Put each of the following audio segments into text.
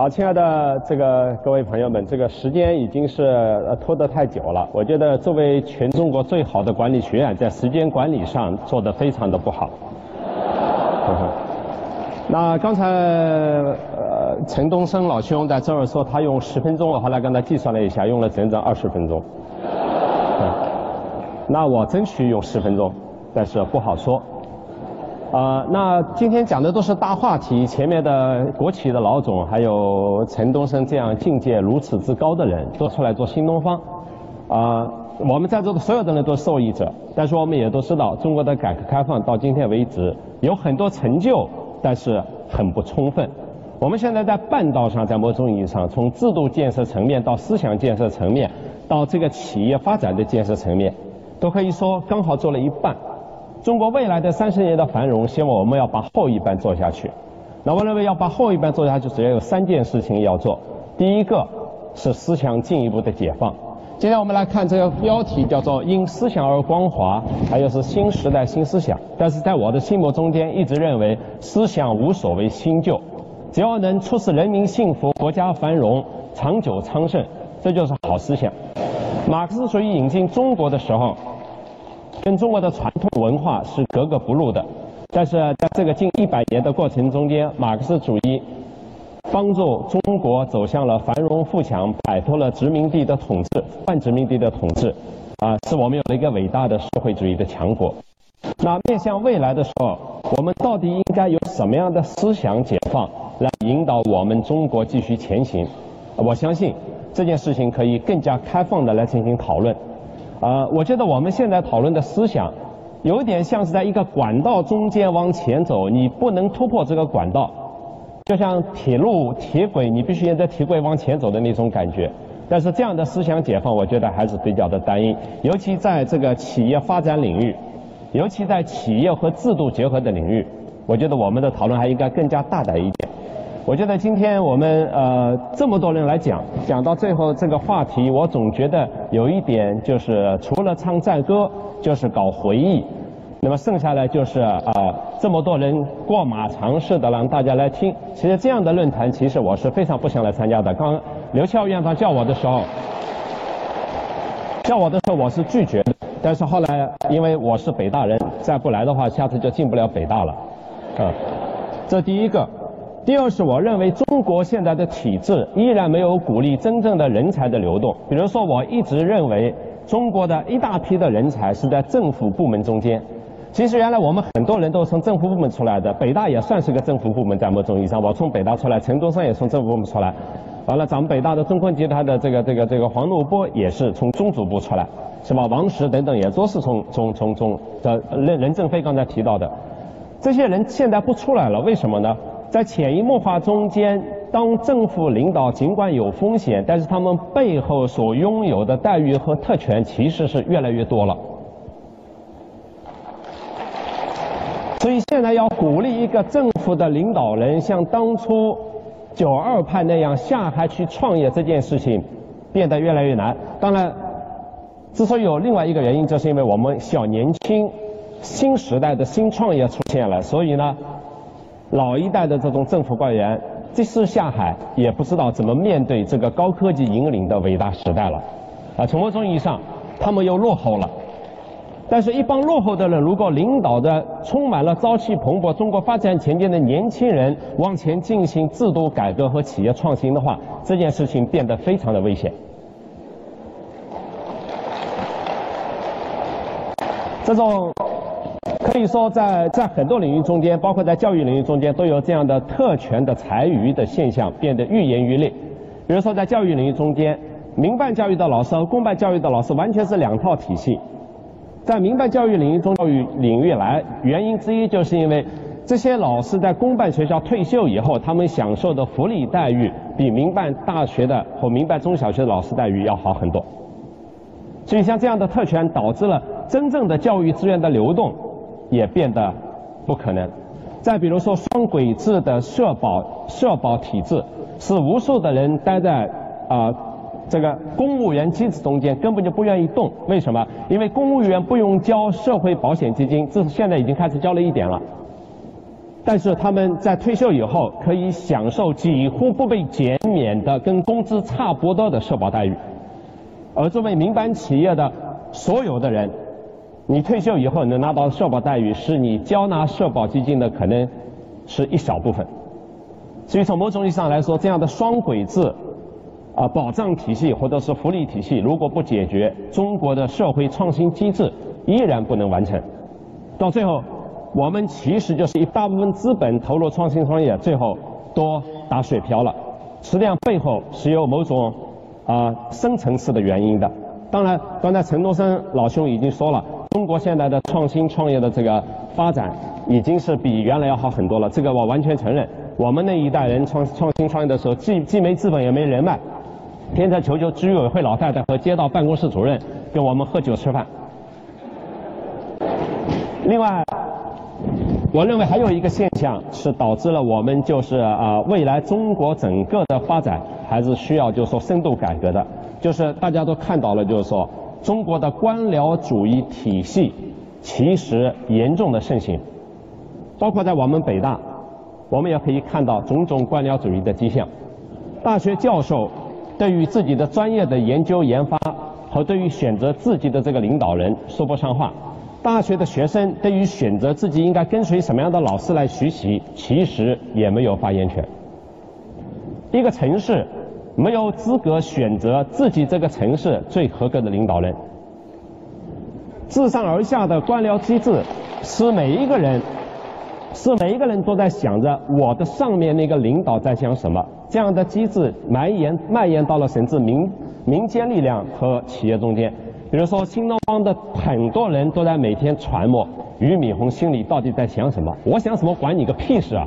好，亲爱的这个各位朋友们，这个时间已经是拖得太久了。我觉得作为全中国最好的管理学院，在时间管理上做得非常的不好。那刚才呃陈东升老兄在这儿说他用十分钟，我后来刚才计算了一下，用了整整二十分钟。那我争取用十分钟，但是不好说。啊，那今天讲的都是大话题，前面的国企的老总，还有陈东升这样境界如此之高的人，都出来做新东方，啊，我们在座的所有的人都受益者，但是我们也都知道，中国的改革开放到今天为止有很多成就，但是很不充分。我们现在在半道上，在某种意义上，从制度建设层面到思想建设层面，到这个企业发展的建设层面，都可以说刚好做了一半。中国未来的三十年的繁荣，希望我们要把后一半做下去。那我认为要把后一半做下去，主要有三件事情要做。第一个是思想进一步的解放。今天我们来看这个标题，叫做“因思想而光华”，还有是新时代新思想。但是在我的心目中间，一直认为思想无所谓新旧，只要能促使人民幸福、国家繁荣、长久昌盛，这就是好思想。马克思主义引进中国的时候。跟中国的传统文化是格格不入的，但是在这个近一百年的过程中间，马克思主义帮助中国走向了繁荣富强，摆脱了殖民地的统治、半殖民地的统治，啊，使我们有了一个伟大的社会主义的强国。那面向未来的时候，我们到底应该有什么样的思想解放来引导我们中国继续前行？我相信这件事情可以更加开放的来进行讨论。啊，我觉得我们现在讨论的思想，有点像是在一个管道中间往前走，你不能突破这个管道，就像铁路铁轨，你必须沿着铁轨往前走的那种感觉。但是这样的思想解放，我觉得还是比较的单一，尤其在这个企业发展领域，尤其在企业和制度结合的领域，我觉得我们的讨论还应该更加大胆一点。我觉得今天我们呃这么多人来讲，讲到最后这个话题，我总觉得有一点就是除了唱赞歌，就是搞回忆，那么剩下来就是啊这么多人过马肠似的让大家来听。其实这样的论坛，其实我是非常不想来参加的。刚刘翘院长叫我的时候，叫我的时候我是拒绝的，但是后来因为我是北大人，再不来的话，下次就进不了北大了，啊，这第一个。第二是，我认为中国现在的体制依然没有鼓励真正的人才的流动。比如说，我一直认为中国的一大批的人才是在政府部门中间。其实原来我们很多人都从政府部门出来的，北大也算是个政府部门，在某种意义上，我从北大出来，陈东升也从政府部门出来。完了，咱们北大的中坤集团的这个这个这个黄怒波也是从中组部出来，是吧？王石等等也都是从从从从的任任正非刚才提到的，这些人现在不出来了，为什么呢？在潜移默化中间，当政府领导尽管有风险，但是他们背后所拥有的待遇和特权其实是越来越多了。所以现在要鼓励一个政府的领导人像当初九二派那样下海去创业这件事情，变得越来越难。当然，之所以有另外一个原因，就是因为我们小年轻、新时代的新创业出现了，所以呢。老一代的这种政府官员，即使下海，也不知道怎么面对这个高科技引领的伟大时代了。啊，从某种意义上，他们又落后了。但是，一帮落后的人，如果领导着充满了朝气蓬勃、中国发展前景的年轻人往前进行制度改革和企业创新的话，这件事情变得非常的危险。这种。可以说，在在很多领域中间，包括在教育领域中间，都有这样的特权的裁余的现象变得愈演愈烈。比如说，在教育领域中间，民办教育的老师和公办教育的老师完全是两套体系。在民办教育领域中，教育领域来，原因之一就是因为这些老师在公办学校退休以后，他们享受的福利待遇比民办大学的和民办中小学的老师待遇要好很多。所以，像这样的特权导致了真正的教育资源的流动。也变得不可能。再比如说，双轨制的社保社保体制，是无数的人待在啊这个公务员机子中间，根本就不愿意动。为什么？因为公务员不用交社会保险基金，这是现在已经开始交了一点了。但是他们在退休以后可以享受几乎不被减免的、跟工资差不多的社保待遇。而作为民办企业的所有的人，你退休以后能拿到社保待遇，是你交纳社保基金的可能是一小部分。所以从某种意义上来说，这样的双轨制啊保障体系或者是福利体系，如果不解决，中国的社会创新机制依然不能完成。到最后，我们其实就是一大部分资本投入创新创业，最后都打水漂了。实际上背后是有某种啊深层次的原因的。当然，刚才陈东升老兄已经说了，中国现在的创新创业的这个发展已经是比原来要好很多了。这个我完全承认。我们那一代人创创新创业的时候，既既没资本也没人脉，天天求求居委会老太太和街道办公室主任跟我们喝酒吃饭。另外，我认为还有一个现象是导致了我们就是啊未来中国整个的发展还是需要就是说深度改革的，就是大家都看到了，就是说中国的官僚主义体系其实严重的盛行，包括在我们北大，我们也可以看到种种官僚主义的迹象。大学教授对于自己的专业的研究研发和对于选择自己的这个领导人说不上话。大学的学生对于选择自己应该跟随什么样的老师来学习，其实也没有发言权。一个城市没有资格选择自己这个城市最合格的领导人。自上而下的官僚机制，是每一个人，是每一个人都在想着我的上面那个领导在想什么。这样的机制蔓延蔓延到了甚至民民间力量和企业中间。比如说，新东方的很多人都在每天揣摩俞敏洪心里到底在想什么。我想什么，管你个屁事啊！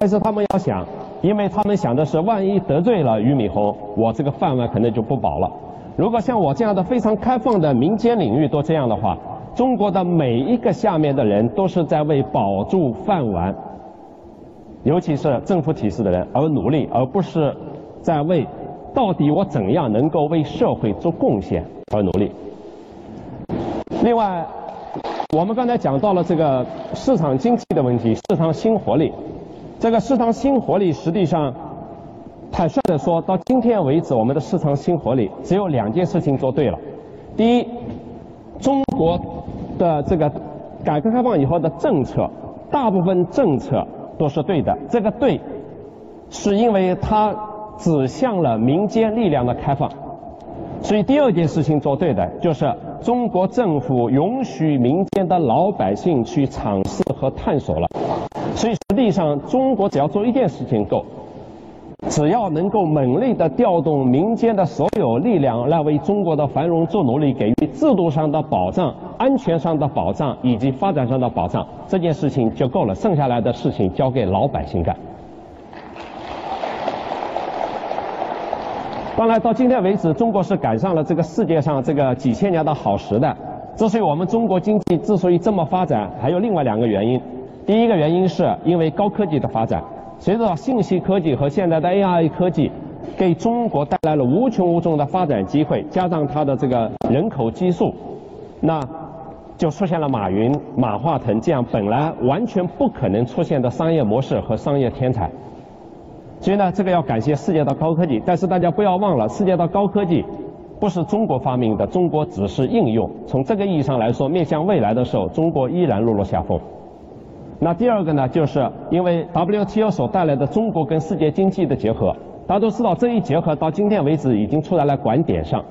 但是他们要想，因为他们想的是，万一得罪了俞敏洪，我这个饭碗可能就不保了。如果像我这样的非常开放的民间领域都这样的话，中国的每一个下面的人都是在为保住饭碗，尤其是政府体制的人而努力，而不是在为。到底我怎样能够为社会做贡献而努力？另外，我们刚才讲到了这个市场经济的问题，市场新活力。这个市场新活力，实际上坦率的说，到今天为止，我们的市场新活力只有两件事情做对了。第一，中国的这个改革开放以后的政策，大部分政策都是对的。这个对，是因为它。指向了民间力量的开放，所以第二件事情做对的就是中国政府允许民间的老百姓去尝试和探索了。所以实际上，中国只要做一件事情够，只要能够猛烈的调动民间的所有力量来为中国的繁荣做努力，给予制度上的保障、安全上的保障以及发展上的保障，这件事情就够了。剩下来的事情交给老百姓干。当然，到今天为止，中国是赶上了这个世界上这个几千年的好时代。之所以我们中国经济之所以这么发展，还有另外两个原因。第一个原因是因为高科技的发展，随着信息科技和现在的 AI 科技，给中国带来了无穷无尽的发展机会，加上它的这个人口基数，那就出现了马云、马化腾这样本来完全不可能出现的商业模式和商业天才。所以呢，这个要感谢世界的高科技，但是大家不要忘了，世界的高科技不是中国发明的，中国只是应用。从这个意义上来说，面向未来的时候，中国依然落落下风。那第二个呢，就是因为 WTO 所带来的中国跟世界经济的结合，大家都知道这一结合到今天为止已经出来了拐点上，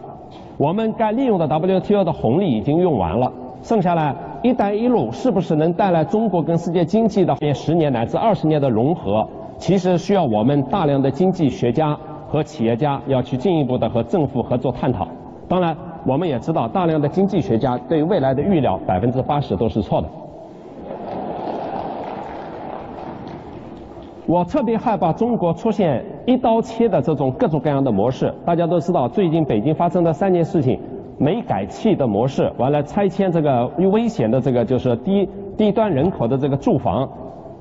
我们该利用的 WTO 的红利已经用完了，剩下来“一带一路”是不是能带来中国跟世界经济的十年乃至二十年的融合？其实需要我们大量的经济学家和企业家要去进一步的和政府合作探讨。当然，我们也知道大量的经济学家对未来的预料百分之八十都是错的。我特别害怕中国出现一刀切的这种各种各样的模式。大家都知道，最近北京发生的三件事情：煤改气的模式，完了拆迁这个危险的这个就是低低端人口的这个住房。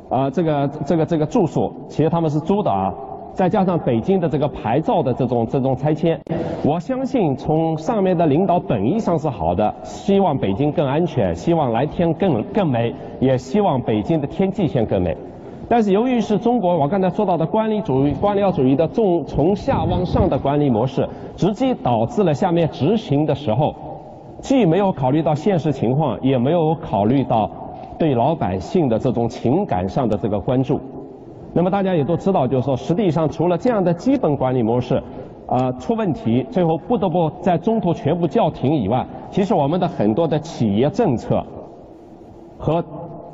啊，这个这个这个住宿，其实他们是租的啊，再加上北京的这个牌照的这种这种拆迁，我相信从上面的领导本意上是好的，希望北京更安全，希望蓝天更更美，也希望北京的天际线更美。但是由于是中国我刚才说到的官僚主义、官僚主义的重从下往上的管理模式，直接导致了下面执行的时候，既没有考虑到现实情况，也没有考虑到对老百姓的这种情感上的这个关注。那么大家也都知道，就是说，实际上除了这样的基本管理模式，啊出问题，最后不得不在中途全部叫停以外，其实我们的很多的企业政策和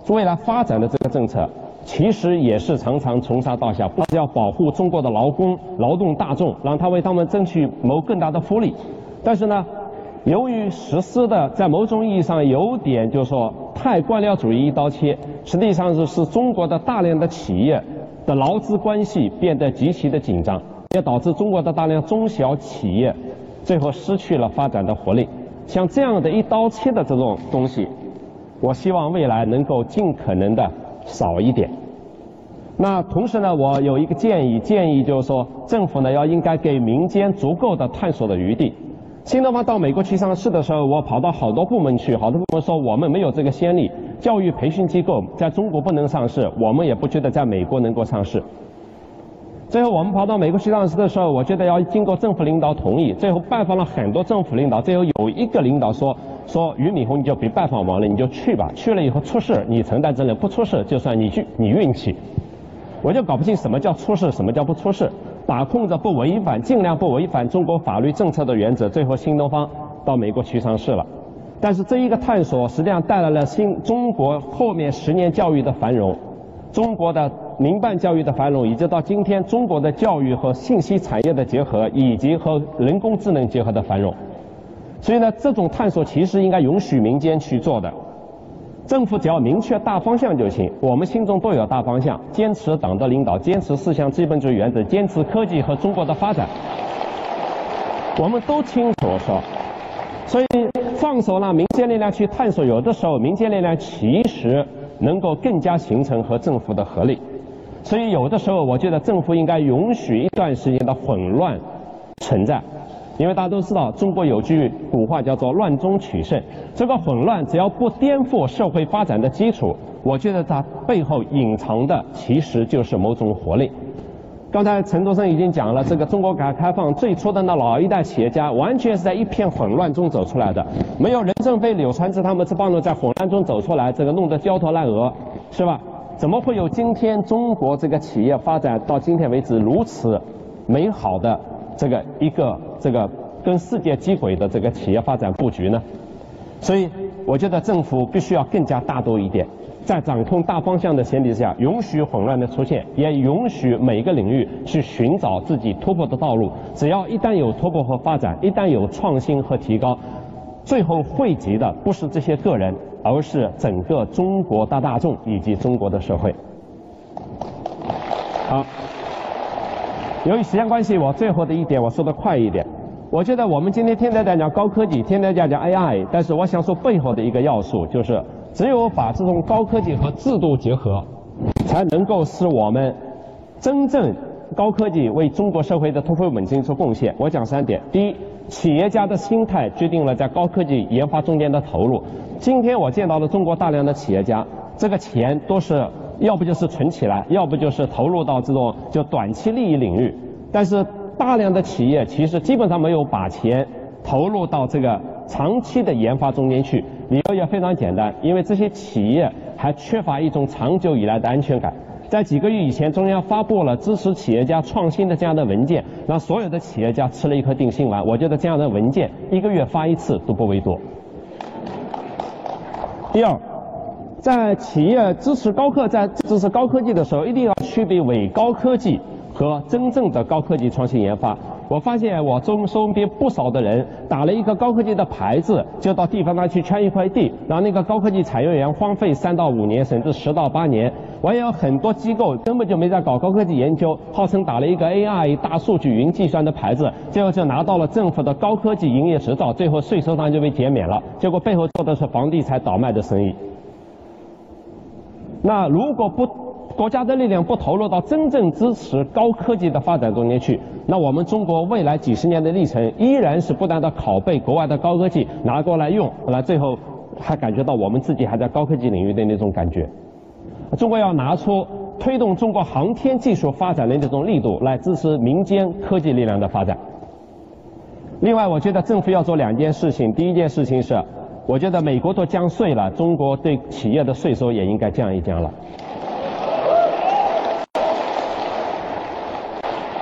未来发展的这个政策。其实也是常常从上到下，不是要保护中国的劳工、劳动大众，让他为他们争取谋更大的福利。但是呢，由于实施的在某种意义上有点，就是说太官僚主义一刀切，实际上是使中国的大量的企业的劳资关系变得极其的紧张，也导致中国的大量中小企业最后失去了发展的活力。像这样的一刀切的这种东西，我希望未来能够尽可能的。少一点。那同时呢，我有一个建议，建议就是说，政府呢要应该给民间足够的探索的余地。新东方到美国去上市的时候，我跑到好多部门去，好多部门说我们没有这个先例，教育培训机构在中国不能上市，我们也不觉得在美国能够上市。最后我们跑到美国去上市的时候，我觉得要经过政府领导同意。最后拜访了很多政府领导，最后有一个领导说。说俞敏洪你就别拜访完了，你就去吧。去了以后出事，你承担责任；不出事，就算你去你运气。我就搞不清什么叫出事，什么叫不出事。把控着不违反，尽量不违反中国法律政策的原则。最后新东方到美国去上市了。但是这一个探索实际上带来了新中国后面十年教育的繁荣，中国的民办教育的繁荣，以及到今天中国的教育和信息产业的结合，以及和人工智能结合的繁荣。所以呢，这种探索其实应该允许民间去做的，政府只要明确大方向就行。我们心中都有大方向，坚持党的领导，坚持四项基本主义原则，坚持科技和中国的发展，我们都清楚说。所以放手让民间力量去探索，有的时候民间力量其实能够更加形成和政府的合力。所以有的时候，我觉得政府应该允许一段时间的混乱存在。因为大家都知道，中国有句古话叫做“乱中取胜”。这个混乱只要不颠覆社会发展的基础，我觉得它背后隐藏的其实就是某种活力。刚才陈独生已经讲了，这个中国改革开放最初的那老一代企业家，完全是在一片混乱中走出来的，没有任正非、柳传志他们这帮人在混乱中走出来，这个弄得焦头烂额，是吧？怎么会有今天中国这个企业发展到今天为止如此美好的？这个一个这个跟世界接轨的这个企业发展布局呢，所以我觉得政府必须要更加大度一点，在掌控大方向的前提下，允许混乱的出现，也允许每个领域去寻找自己突破的道路。只要一旦有突破和发展，一旦有创新和提高，最后汇集的不是这些个人，而是整个中国大大众以及中国的社会。好。由于时间关系，我最后的一点我说的快一点。我觉得我们今天天天在讲高科技，天天在讲 AI，但是我想说背后的一个要素就是，只有把这种高科技和制度结合，才能够使我们真正高科技为中国社会的突飞猛进出贡献。我讲三点：第一，企业家的心态决定了在高科技研发中间的投入。今天我见到了中国大量的企业家，这个钱都是。要不就是存起来，要不就是投入到这种就短期利益领域。但是大量的企业其实基本上没有把钱投入到这个长期的研发中间去。理由也非常简单，因为这些企业还缺乏一种长久以来的安全感。在几个月以前，中央发布了支持企业家创新的这样的文件，让所有的企业家吃了一颗定心丸。我觉得这样的文件一个月发一次都不为多。第二。在企业支持高科在支持高科技的时候，一定要区别伪高科技和真正的高科技创新研发。我发现我中身边不少的人打了一个高科技的牌子，就到地方上去圈一块地，让那个高科技产业园荒废三到五年，甚至十到八年。我也有很多机构根本就没在搞高科技研究，号称打了一个 AI 大数据云计算的牌子，最后就拿到了政府的高科技营业执照，最后税收上就被减免了。结果背后做的是房地产倒卖的生意。那如果不国家的力量不投入到真正支持高科技的发展中间去，那我们中国未来几十年的历程依然是不断的拷贝国外的高科技拿过来用，那最后还感觉到我们自己还在高科技领域的那种感觉。中国要拿出推动中国航天技术发展的这种力度来支持民间科技力量的发展。另外，我觉得政府要做两件事情。第一件事情是，我觉得美国都降税了，中国对企业的税收也应该降一降了。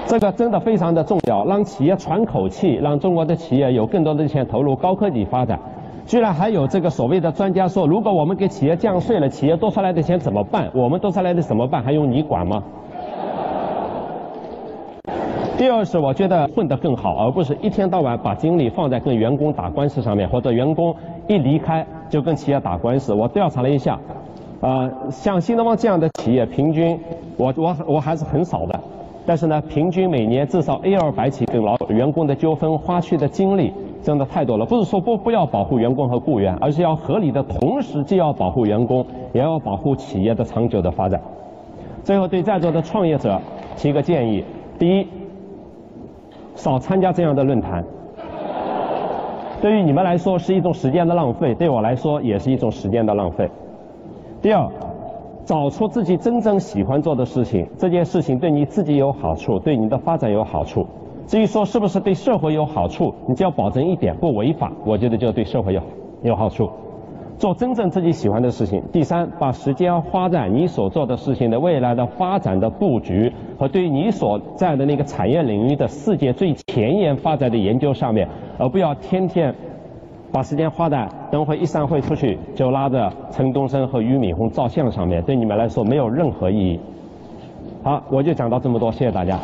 这个真的非常的重要，让企业喘口气，让中国的企业有更多的钱投入高科技发展。居然还有这个所谓的专家说，如果我们给企业降税了，企业多出来的钱怎么办？我们多出来的怎么办？还用你管吗？第二是我觉得混得更好，而不是一天到晚把精力放在跟员工打官司上面，或者员工一离开就跟企业打官司。我调查了一下，呃，像新东方这样的企业，平均我我我还是很少的，但是呢，平均每年至少 A 二百起跟老员工的纠纷，花去的精力真的太多了。不是说不不要保护员工和雇员，而是要合理的同时，既要保护员工，也要保护企业的长久的发展。最后对在座的创业者提个建议：第一。少参加这样的论坛，对于你们来说是一种时间的浪费，对我来说也是一种时间的浪费。第二，找出自己真正喜欢做的事情，这件事情对你自己有好处，对你的发展有好处。至于说是不是对社会有好处，你只要保证一点不违法，我觉得就对社会有有好处。做真正自己喜欢的事情。第三，把时间花在你所做的事情的未来的发展的布局和对你所在的那个产业领域的世界最前沿发展的研究上面，而不要天天把时间花在等会一散会出去就拉着陈东升和俞敏洪照相上面，对你们来说没有任何意义。好，我就讲到这么多，谢谢大家。